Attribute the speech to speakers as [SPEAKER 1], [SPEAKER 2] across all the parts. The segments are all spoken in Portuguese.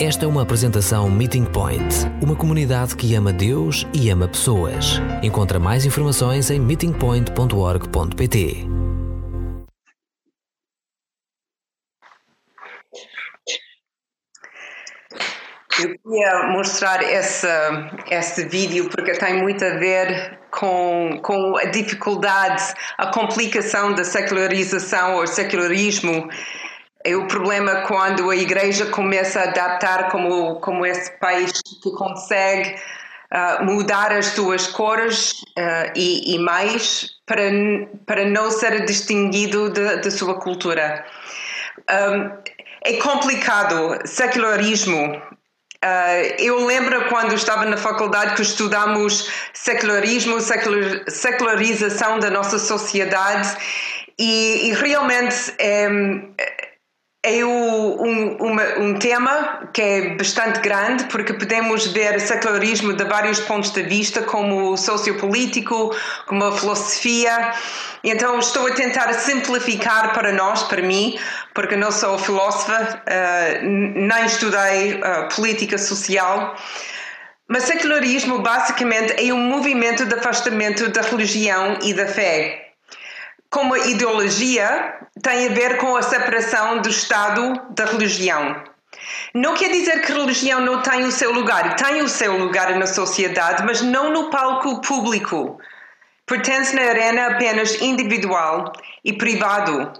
[SPEAKER 1] Esta é uma apresentação Meeting Point, uma comunidade que ama Deus e ama pessoas. Encontra mais informações em meetingpoint.org.pt.
[SPEAKER 2] Eu queria mostrar essa, esse vídeo porque tem muito a ver com, com a dificuldade, a complicação da secularização ou secularismo é o problema quando a igreja começa a adaptar como, como esse país que consegue uh, mudar as suas cores uh, e, e, mais para, para não ser distinguido da sua cultura. Um, é complicado, secularismo. Uh, eu lembro quando estava na faculdade que estudamos secularismo, secular, secularização da nossa sociedade e, e realmente é, é um, uma, um tema que é bastante grande, porque podemos ver secularismo de vários pontos de vista, como sociopolítico, como a filosofia. Então, estou a tentar simplificar para nós, para mim, porque não sou filósofa, uh, nem estudei uh, política social. Mas secularismo, basicamente, é um movimento de afastamento da religião e da fé como a ideologia tem a ver com a separação do Estado da religião. Não quer dizer que a religião não tem o seu lugar, tem o seu lugar na sociedade, mas não no palco público. Pertence na arena apenas individual e privado.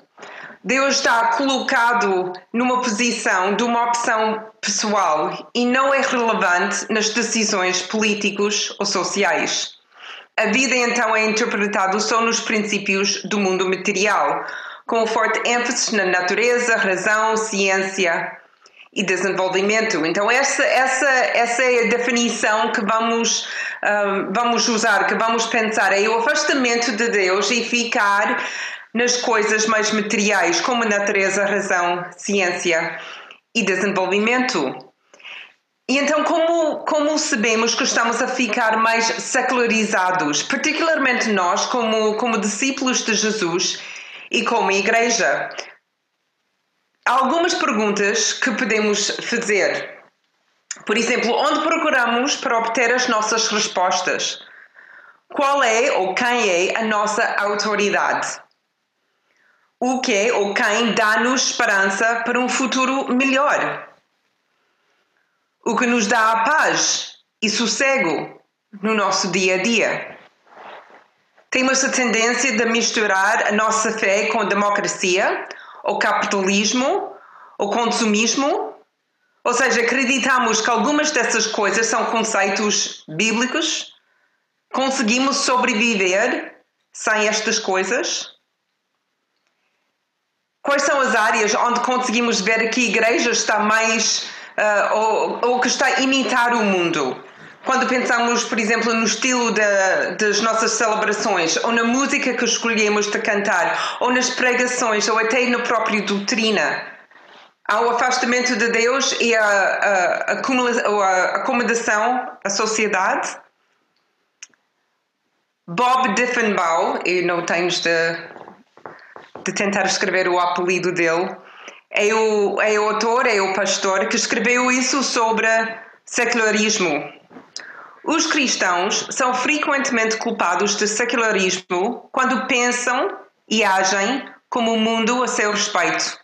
[SPEAKER 2] Deus está colocado numa posição de uma opção pessoal e não é relevante nas decisões políticas ou sociais. A vida então é interpretada só nos princípios do mundo material, com forte ênfase na natureza, razão, ciência e desenvolvimento. Então essa, essa, essa é a definição que vamos, um, vamos usar, que vamos pensar, é o afastamento de Deus e ficar nas coisas mais materiais, como natureza, razão, ciência e desenvolvimento. E então, como, como sabemos que estamos a ficar mais secularizados, particularmente nós, como, como discípulos de Jesus e como igreja? Há algumas perguntas que podemos fazer. Por exemplo, onde procuramos para obter as nossas respostas? Qual é ou quem é a nossa autoridade? O que ou quem dá-nos esperança para um futuro melhor? O que nos dá a paz e sossego no nosso dia a dia. Temos a tendência de misturar a nossa fé com a democracia, o capitalismo, o consumismo, ou seja, acreditamos que algumas dessas coisas são conceitos bíblicos. Conseguimos sobreviver sem estas coisas? Quais são as áreas onde conseguimos ver que a igreja está mais uh, ou, ou que está a imitar o mundo. Quando pensamos, por exemplo, no estilo de, das nossas celebrações, ou na música que escolhemos de cantar, ou nas pregações, ou até na própria doutrina, há o afastamento de Deus e a, a, a, acomodação à sociedade. Bob Diffenbaugh, e não tens de, de tentar escrever o apelido dele, é o, é o autor, é o pastor que escreveu isso sobre secularismo. Os cristãos são frequentemente culpados de secularismo quando pensam e agem como o mundo a seu respeito.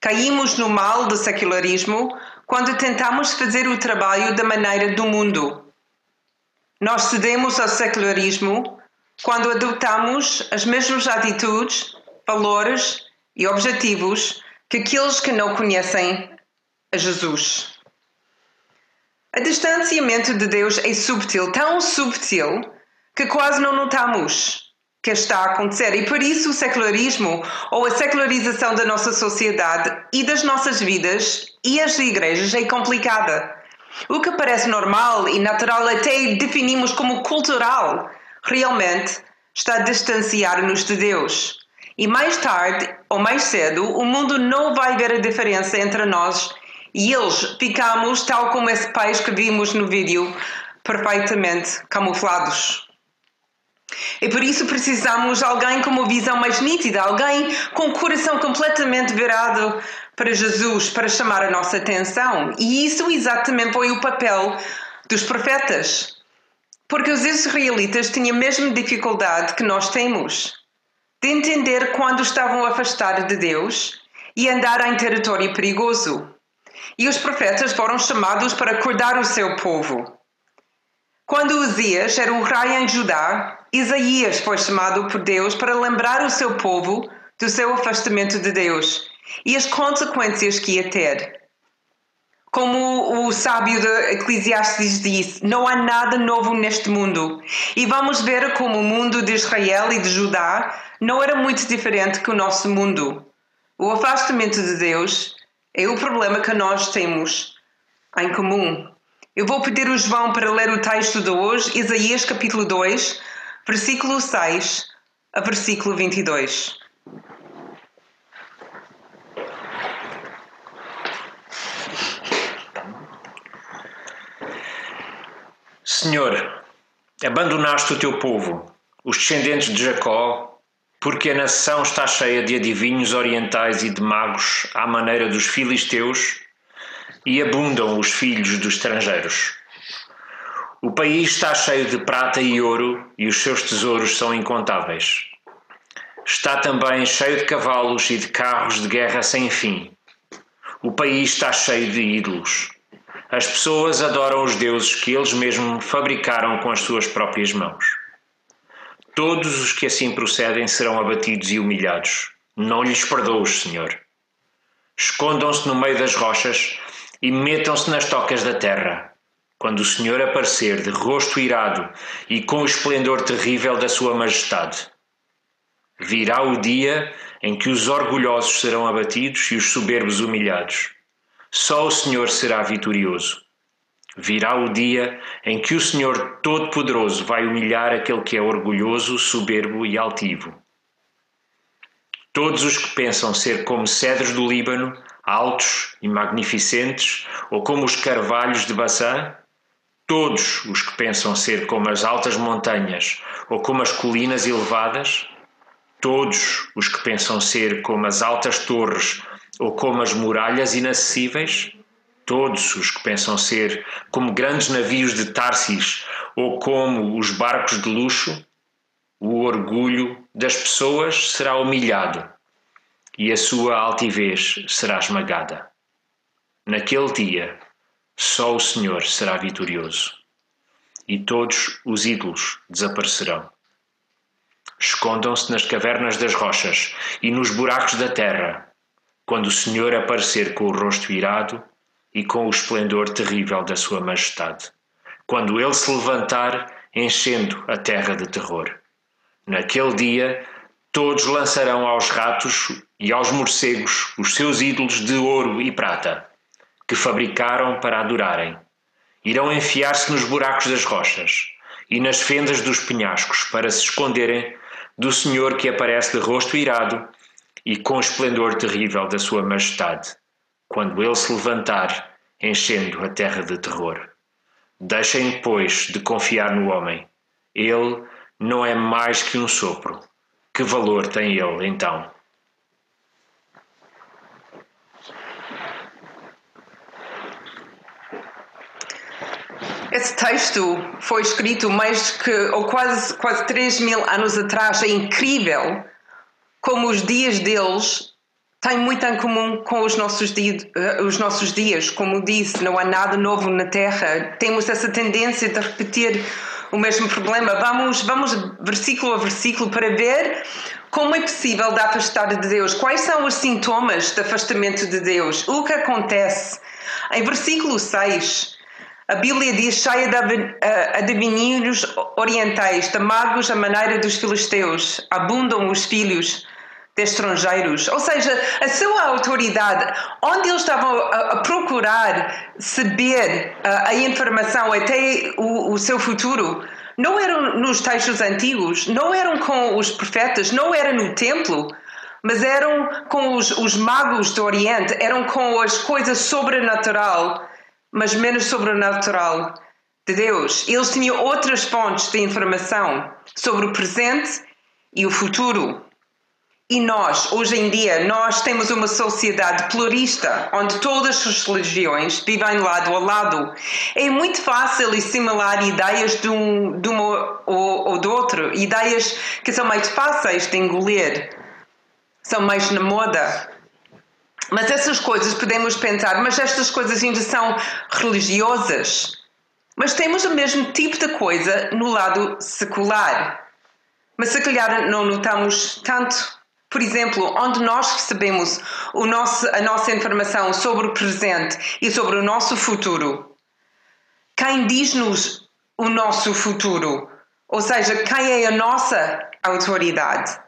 [SPEAKER 2] Caímos no mal do secularismo quando tentamos fazer o trabalho da maneira do mundo. Nós cedemos ao secularismo quando adotamos as mesmas atitudes, valores e objetivos que aqueles que não conhecem a Jesus. O distanciamento de Deus é subtil, tão subtil que quase não notamos que está a acontecer. E por isso o secularismo ou a secularização da nossa sociedade e das nossas vidas e as igrejas é complicada. O que parece normal e natural até definimos como cultural, realmente está a distanciar-nos de Deus. E mais tarde ou mais cedo, o mundo não vai ver a diferença entre nós e eles. Ficamos tal como esse país que vimos no vídeo, perfeitamente camuflados. E por isso precisamos de alguém com uma visão mais nítida, alguém com o coração completamente virado para Jesus para chamar a nossa atenção. E isso exatamente foi o papel dos profetas. Porque os israelitas tinham a mesma dificuldade que nós temos de entender quando estavam afastados de Deus e andar em território perigoso. E os profetas foram chamados para acordar o seu povo. Quando Uzias era o rei em Judá, Isaías foi chamado por Deus para lembrar o seu povo do seu afastamento de Deus e as consequências que ia ter. Como o sábio de Eclesiastes disse, não há nada novo neste mundo. E vamos ver como o mundo de Israel e de Judá não era muito diferente que o nosso mundo. O afastamento de Deus é o problema que nós temos em comum. Eu vou pedir o João para ler o texto de hoje, Isaías capítulo 2, versículo 6 a versículo 22.
[SPEAKER 3] Senhor, abandonaste o teu povo, os descendentes de Jacó, porque a nação está cheia de adivinhos orientais e de magos à maneira dos filisteus, e abundam os filhos dos estrangeiros. O país está cheio de prata e ouro, e os seus tesouros são incontáveis. Está também cheio de cavalos e de carros de guerra sem fim. O país está cheio de ídolos. As pessoas adoram os deuses que eles mesmos fabricaram com as suas próprias mãos. Todos os que assim procedem serão abatidos e humilhados. Não lhes perdoes, Senhor. Escondam-se no meio das rochas e metam-se nas tocas da terra. Quando o Senhor aparecer de rosto irado e com o esplendor terrível da Sua Majestade. Virá o dia em que os orgulhosos serão abatidos e os soberbos humilhados. Só o Senhor será vitorioso. Virá o dia em que o Senhor Todo-Poderoso vai humilhar aquele que é orgulhoso, soberbo e altivo. Todos os que pensam ser como cedros do Líbano, altos e magnificentes, ou como os carvalhos de Baçã, todos os que pensam ser como as altas montanhas ou como as colinas elevadas, todos os que pensam ser como as altas torres ou como as muralhas inacessíveis, todos os que pensam ser como grandes navios de Tarsis ou como os barcos de luxo, o orgulho das pessoas será humilhado e a sua altivez será esmagada. Naquele dia, só o Senhor será vitorioso e todos os ídolos desaparecerão. Escondam-se nas cavernas das rochas e nos buracos da terra, quando o Senhor aparecer com o rosto irado e com o esplendor terrível da Sua Majestade, quando Ele se levantar, enchendo a terra de terror. Naquele dia, todos lançarão aos ratos e aos morcegos os seus ídolos de ouro e prata, que fabricaram para adorarem. Irão enfiar-se nos buracos das rochas e nas fendas dos penhascos para se esconderem do Senhor que aparece de rosto irado e com o esplendor terrível da Sua Majestade, quando Ele se levantar, enchendo a terra de terror. Deixem, pois, de confiar no homem. Ele não é mais que um sopro. Que valor tem ele, então?
[SPEAKER 2] Esse texto foi escrito mais que, ou quase, quase 3 mil anos atrás. É incrível como os dias deles têm muito em comum com os nossos, dias, eh, os nossos dias. Como disse, não há nada novo na Terra. Temos essa tendência de repetir o mesmo problema. Vamos, vamos versículo a versículo para ver como é possível de afastar de Deus. Quais são os sintomas de afastamento de Deus? O que acontece? Em versículo 6, a Bíblia diz cheia de eh, adivinhos orientais, de magos à maneira dos filisteus, abundam os filhos de estrangeiros. Ou seja, a sua autoridade, onde eles estavam a, a procurar saber a, a informação até o, o seu futuro, não eram nos textos antigos, não eram com os profetas, não era no templo, mas eram com os, os magos do Oriente, eram com as coisas sobrenatural mas menos sobrenatural de Deus. Eles tinham outras fontes de informação sobre o presente e o futuro. E nós, hoje em dia, nós temos uma sociedade pluralista, onde todas as religiões vivem lado a lado. É muito fácil assimilar ideias de um, de uma ou, ou de outro, ideias que são mais fáceis de engolir, são mais na moda. Mas essas coisas podemos pensar, mas estas coisas ainda são religiosas. Mas temos o mesmo tipo de coisa no lado secular. Mas se calhar não notamos tanto por exemplo, onde nós recebemos nosso, a nossa informação sobre o presente e sobre o nosso futuro, quem diz-nos o nosso futuro? Ou seja, quem é a nossa autoridade?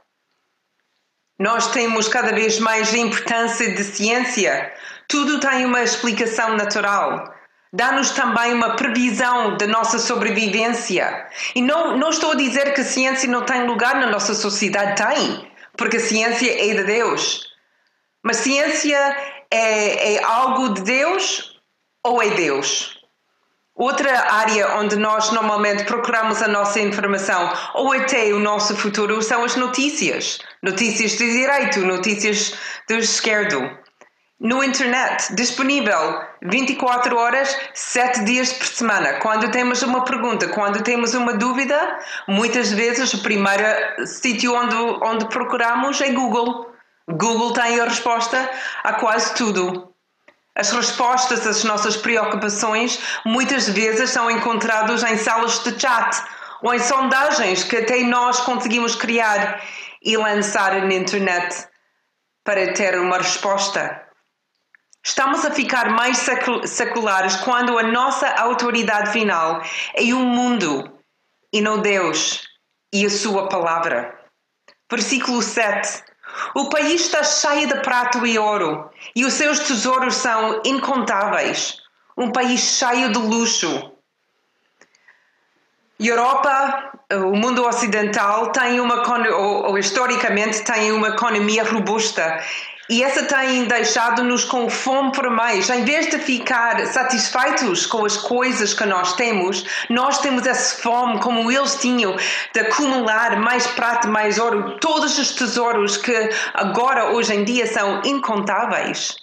[SPEAKER 2] Nós temos cada vez mais importância de ciência. Tudo tem uma explicação natural. Dá-nos também uma previsão da nossa sobrevivência. E não, não estou a dizer que a ciência não tem lugar na nossa sociedade. Tem porque a ciência é de Deus. Mas ciência é, é algo de Deus ou é Deus? Outra área onde nós normalmente procuramos a nossa informação ou até o nosso futuro são as notícias. Notícias de direito, notícias do esquerdo. No internet, disponível 24 horas, 7 dias por semana. Quando temos uma pergunta, quando temos uma dúvida, muitas vezes o primeiro sítio onde, onde procuramos é Google. Google tem a resposta a quase tudo. As respostas às nossas preocupações muitas vezes são encontradas em salas de chat ou em sondagens que até nós conseguimos criar e lançar na internet para ter uma resposta. Estamos a ficar mais seculares quando a nossa autoridade final é o mundo e não Deus e a Sua palavra. Versículo 7. O país está cheio de prato e ouro, e os seus tesouros são incontáveis. Um país cheio de luxo. Europa, o mundo ocidental, tem uma, ou, ou historicamente, tem uma economia robusta e essa tem deixado-nos com fome por mais. Em vez de ficar satisfeitos com as coisas que nós temos, nós temos essa fome, como eles tinham, de acumular mais prata, mais ouro, todos os tesouros que agora, hoje em dia, são incontáveis.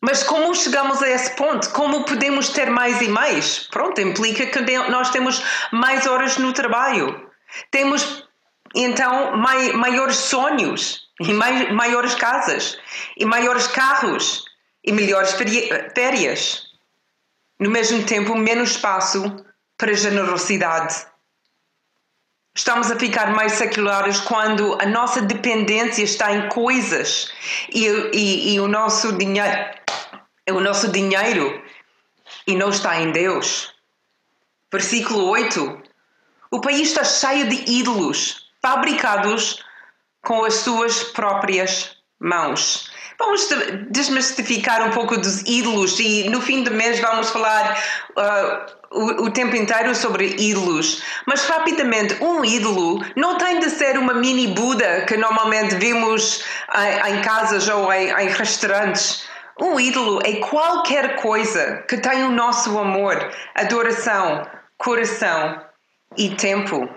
[SPEAKER 2] Mas como chegamos a esse ponto? Como podemos ter mais e mais? Pronto, implica que nós temos mais horas no trabalho. Temos, então, maiores sonhos e maiores casas, e maiores carros, e melhores férias. No mesmo tempo, menos espaço para generosidade. Estamos a ficar mais seculares quando a nossa dependência está em coisas e, e, e o nosso dinheiro, o nosso dinheiro e não está em Deus. Versículo 8. O país está cheio de ídolos fabricados com as suas próprias mãos. Vamos desmistificar um pouco dos ídolos e no fim do mês vamos falar uh, o, o, tempo inteiro sobre ídolos. Mas rapidamente, um ídolo não tem de ser uma mini Buda que normalmente vimos em, em casas ou em, em restaurantes. Um ídolo é qualquer coisa que tenha o nosso amor, adoração, coração e tempo.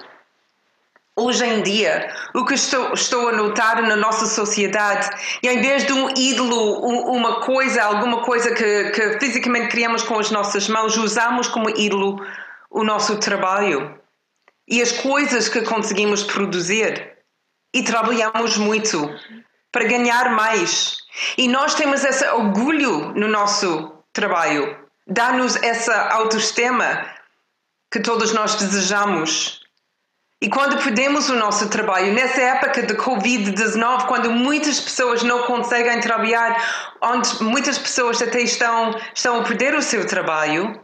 [SPEAKER 2] Hoje em dia, o que estou, estou, a notar na nossa sociedade, e em vez de um ídolo, uma coisa, alguma coisa que, que fisicamente criamos com as nossas mãos, usamos como ídolo o nosso trabalho e as coisas que conseguimos produzir. E trabalhamos muito para ganhar mais. E nós temos esse orgulho no nosso trabalho, dá-nos essa autoestima que todos nós desejamos. E quando perdemos o nosso trabalho, nessa época de Covid-19, quando muitas pessoas não conseguem trabalhar, onde muitas pessoas até estão, estão a perder o seu trabalho,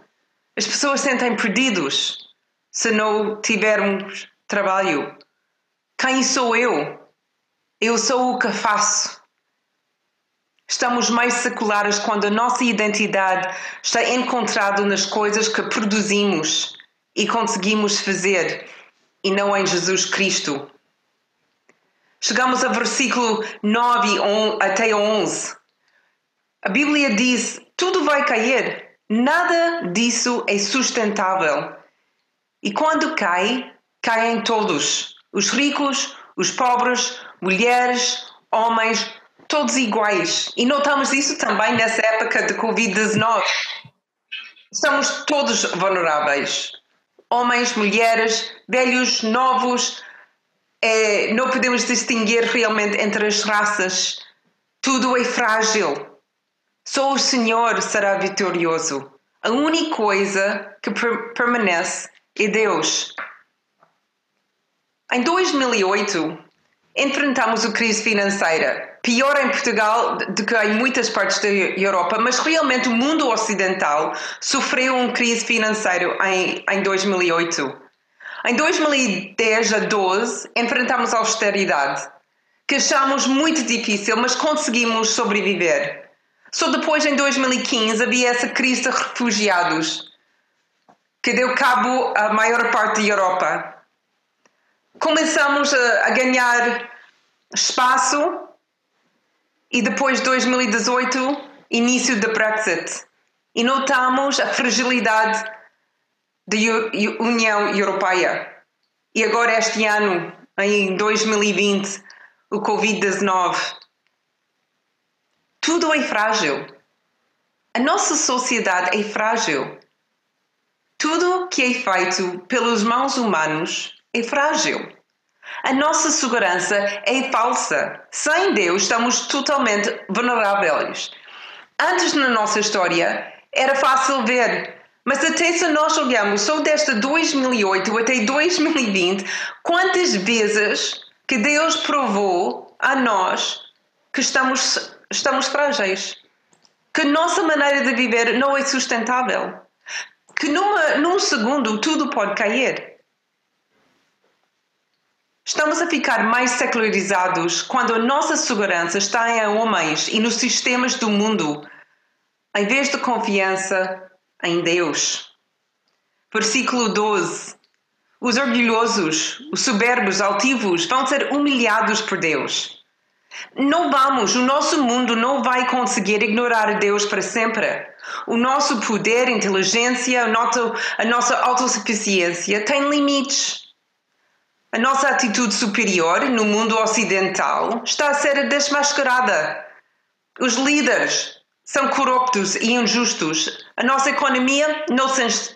[SPEAKER 2] as pessoas sentem perdidos se não tivermos trabalho. Quem sou eu? Eu sou o que faço. Estamos mais seculares quando a nossa identidade está encontrada nas coisas que produzimos e conseguimos fazer e não em Jesus Cristo. Chegamos ao versículo 9 até 11. A Bíblia diz: tudo vai cair, nada disso é sustentável. E quando cai, caem todos: os ricos, Os pobres, mulheres, homens, todos iguais. E notamos isso também nessa época de Covid-19. Estamos todos vulneráveis. Homens, mulheres, velhos, novos. É, não podemos distinguir realmente entre as raças. Tudo é frágil. Só o Senhor será vitorioso. A única coisa que per permanece é Deus. Em 2008, enfrentamos a crise financeira. Pior em Portugal do que em muitas partes da Europa, mas realmente o mundo ocidental sofreu uma crise financeira em, em 2008. Em 2010 a 12, enfrentamos a austeridade, que achamos muito difícil, mas conseguimos sobreviver. Só depois, em 2015, havia essa crise de refugiados, que deu cabo à maior parte da Europa. Começamos a, a ganhar espaço e depois de 2018, início do Brexit. E notamos a fragilidade da União Europeia. E agora, este ano, em 2020, o Covid-19 tudo é frágil. A nossa sociedade é frágil. Tudo que é feito pelos mãos humanos é frágil. A nossa segurança é falsa. Sem Deus, estamos totalmente vulneráveis. Antes na nossa história, era fácil ver, mas até se nós olharmos só desde 2008 até 2020, quantas vezes que Deus provou a nós que estamos estamos frágeis, que nossa maneira de viver não é sustentável, que numa, num segundo tudo pode cair. Estamos a ficar mais secularizados quando a nossa segurança está em homens e nos sistemas do mundo, em vez de confiança em Deus. Versículo 12. Os orgulhosos, os soberbos, altivos vão ser humilhados por Deus. Não vamos, o nosso mundo não vai conseguir ignorar Deus para sempre. O nosso poder, inteligência, a nossa autossuficiência tem limites. A nossa atitude superior no mundo ocidental está a ser desmascarada. Os líderes são corruptos e injustos. A nossa economia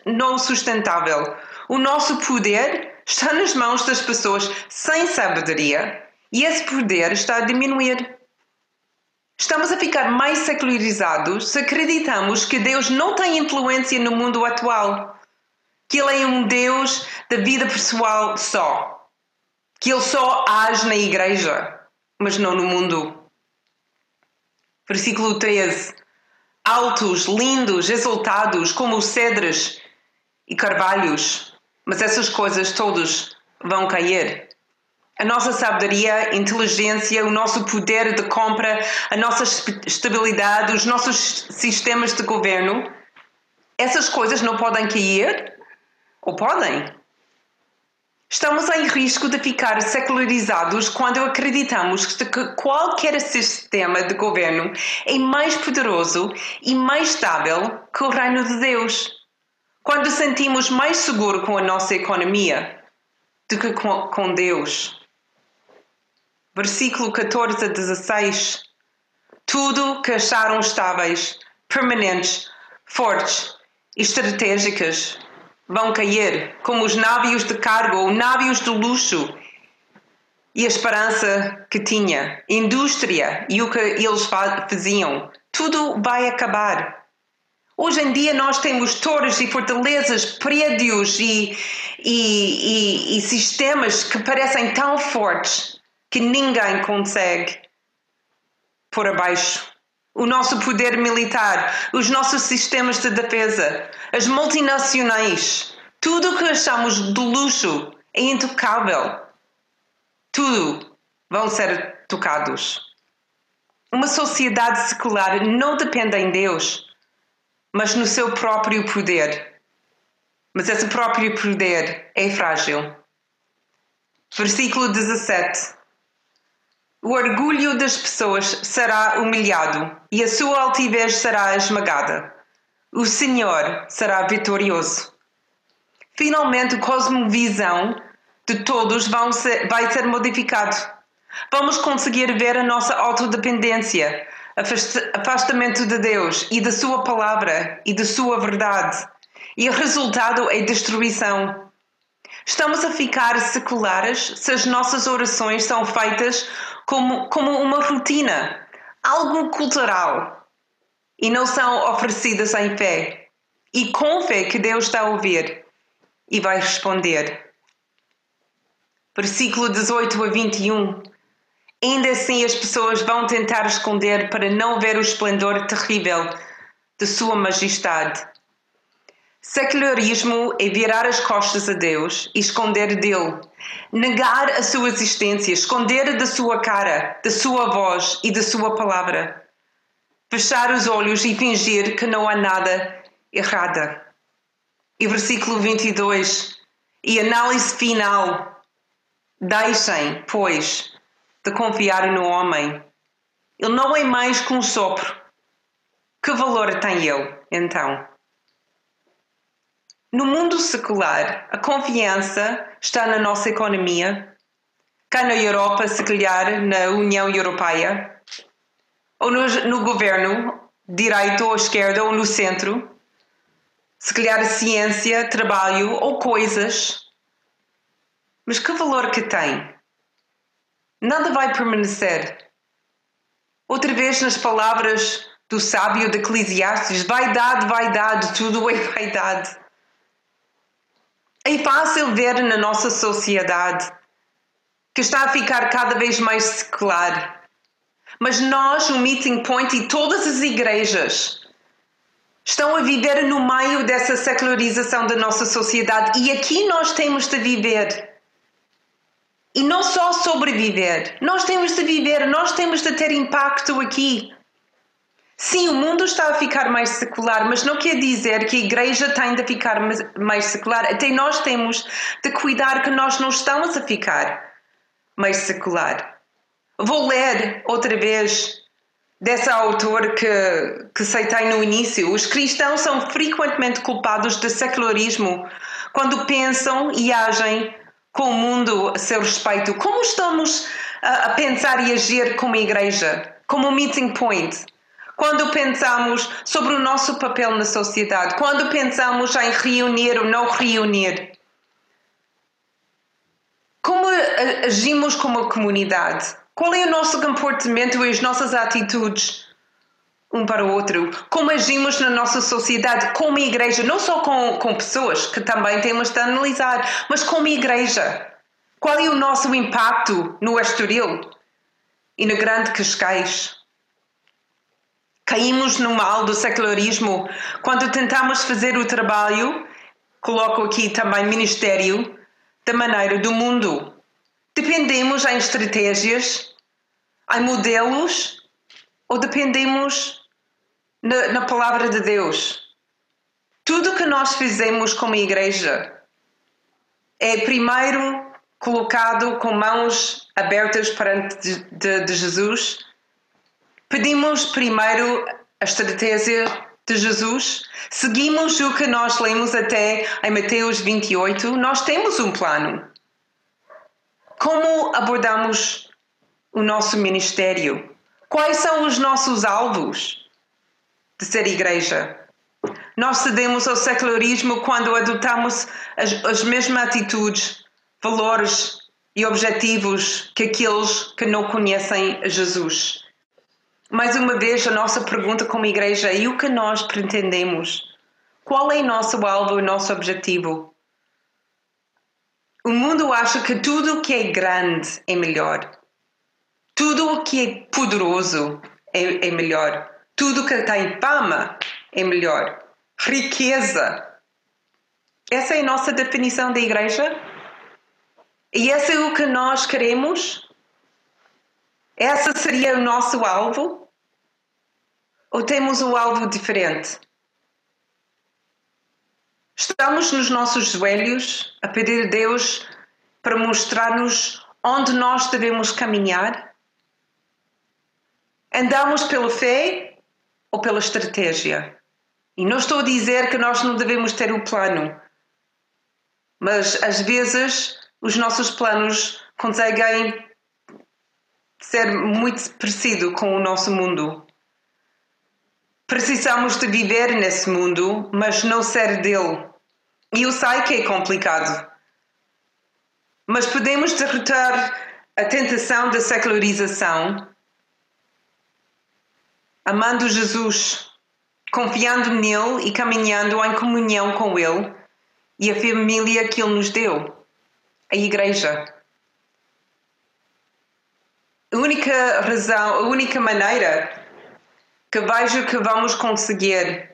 [SPEAKER 2] não sustentável. O nosso poder está nas mãos das pessoas sem sabedoria e esse poder está a diminuir. Estamos a ficar mais secularizados se acreditamos que Deus não tem influência no mundo atual, que Ele é um Deus da vida pessoal só, que Ele só age na igreja, mas não no mundo. Versículo 13: Altos, lindos, exaltados, como os cedros e carvalhos, mas essas coisas todas vão cair a nossa sabedoria, inteligência, o nosso poder de compra, a nossa estabilidade, os nossos sistemas de governo, essas coisas não podem cair? Ou podem? Estamos em risco de ficar secularizados quando acreditamos que qualquer sistema de governo é mais poderoso e mais estável que o reino de Deus. Quando sentimos mais seguro com a nossa economia do que com Deus versículo 14 a 16. Tudo que acharam estáveis, permanentes, fortes e estratégicas vão cair, como os navios de cargo ou navios de luxo. E a esperança que tinha, indústria e o que eles faziam, tudo vai acabar. Hoje em dia nós temos torres e fortalezas, prédios e, e, e, e sistemas que parecem tão fortes que ninguém consegue por abaixo. O nosso poder militar, os nossos sistemas de defesa, as multinacionais, tudo o que achamos de luxo é intocável. Tudo vão ser tocados. Uma sociedade secular não depende em Deus, mas no seu próprio poder. Mas esse próprio poder é frágil. Versículo 17. O orgulho das pessoas será humilhado e a sua altivez será esmagada. O Senhor será vitorioso. Finalmente, a cosmovisão de todos ser, vai ser modificado. Vamos conseguir ver a nossa autodependência, afastamento de Deus e da Sua palavra e da Sua verdade. E o resultado é destruição. Estamos a ficar seculares se as nossas orações são feitas como, como uma rotina, algo cultural, e não são oferecidas em fé. E com fé que Deus está a ouvir e vai responder. Versículo 18 a 21. Ainda assim, as pessoas vão tentar esconder para não ver o esplendor terrível de Sua Majestade. Secularismo é virar as costas a Deus e esconder dele, negar a sua existência, esconder da sua cara, da sua voz e da sua palavra, fechar os olhos e fingir que não há nada errada. E versículo 22, e análise final. Deixem, pois, de confiar no homem. Ele não é mais que um sopro. Que valor tem ele, então? No mundo secular, a confiança está na nossa economia, cá na Europa, se calhar na União Europeia, ou no, no governo, direito ou esquerda, ou no centro, se calhar ciência, trabalho ou coisas. Mas que valor que tem? Nada vai permanecer. Outra vez nas palavras do sábio de Eclesiastes, vaidade, vaidade, tudo é vaidade. É fácil ver na nossa sociedade que está a ficar cada vez mais secular. Mas nós, o Meeting Point e todas as igrejas estão a viver no meio dessa secularização da nossa sociedade e aqui nós temos de viver. E não só sobreviver, nós temos de viver, nós temos de ter impacto aqui. Sim, o mundo está a ficar mais secular, mas não quer dizer que a igreja tem de ficar mais secular. Até nós temos de cuidar que nós não estamos a ficar mais secular. Vou ler outra vez dessa autor que, que citei no início. Os cristãos são frequentemente culpados de secularismo quando pensam e agem com o mundo a seu respeito. Como estamos a, a pensar e agir como igreja, como meeting point? Quando pensamos sobre o nosso papel na sociedade, quando pensamos em reunir ou não reunir. Como agimos como comunidade? Qual é o nosso comportamento e as nossas atitudes um para o outro? Como agimos na nossa sociedade, como igreja, não só com, com pessoas, que também temos de analisar, mas como igreja? Qual é o nosso impacto no Estoril e no Grande Cascais? Caímos no mal do secularismo quando tentamos fazer o trabalho, coloco aqui também ministério, da maneira do mundo. Dependemos em estratégias, em modelos, ou dependemos na, na palavra de Deus. Tudo que nós fizemos como igreja é primeiro colocado com mãos abertas perante de, de, de Jesus Pedimos primeiro a estratégia de Jesus, seguimos o que nós lemos até em Mateus 28, nós temos um plano. Como abordamos o nosso ministério? Quais são os nossos alvos de ser igreja? Nós cedemos ao secularismo quando adotamos as, as mesmas atitudes, valores e objetivos que aqueles que não conhecem Jesus mais uma vez, a nossa pergunta como igreja e o que nós pretendemos? Qual é o nosso alvo, o nosso objetivo? O mundo acha que tudo o que é grande é melhor. Tudo o que é poderoso é, é melhor. Tudo o que tem fama é melhor. Riqueza. Essa é a nossa definição da igreja? E essa é o que nós queremos? Essa seria o nosso alvo? Ou temos um alvo diferente? Estamos nos nossos joelhos a pedir a Deus para mostrar-nos onde nós devemos caminhar? Andamos pela fé ou pela estratégia? E não estou a dizer que nós não devemos ter o plano, mas às vezes os nossos planos conseguem ser muito parecido com o nosso mundo. Precisamos de viver nesse mundo, mas não ser dele. E eu sei que é complicado. Mas podemos derrotar a tentação da secularização amando Jesus, confiando nele e caminhando em comunhão com ele e a família que ele nos deu, a igreja. A única razão, a única maneira que vejo que vamos conseguir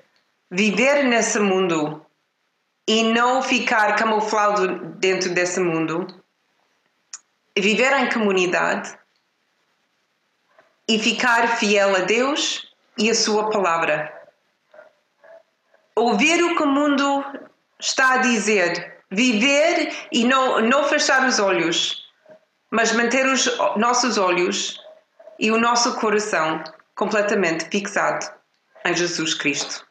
[SPEAKER 2] viver nesse mundo e não ficar camuflado dentro desse mundo, viver em comunidade e ficar fiel a Deus e a Sua palavra. Ouvir o que o mundo está a dizer, viver e não, não fechar os olhos, mas manter os nossos olhos e o nosso coração completamente fixado em Jesus Cristo.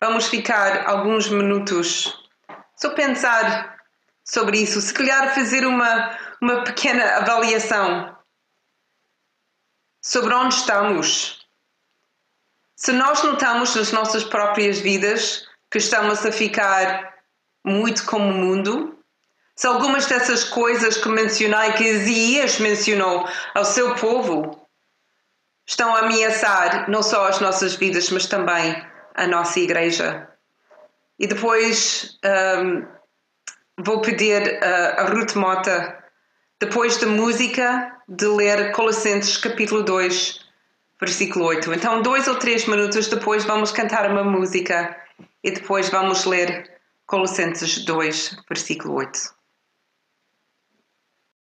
[SPEAKER 2] Vamos ficar alguns minutos só pensar sobre isso, se calhar fazer uma, uma pequena avaliação sobre onde estamos. Se nós notamos nas nossas próprias vidas que estamos a ficar muito como o mundo, se algumas dessas coisas que mencionei, que Isaías mencionou ao seu povo, estão a ameaçar não só as nossas vidas, mas também a nossa igreja. E depois um, vou pedir a Ruth Mota, depois da música, de ler Colossenses capítulo 2, versículo 8. Então, dois ou três minutos depois, vamos cantar uma música e depois vamos ler Colossenses 2, versículo 8.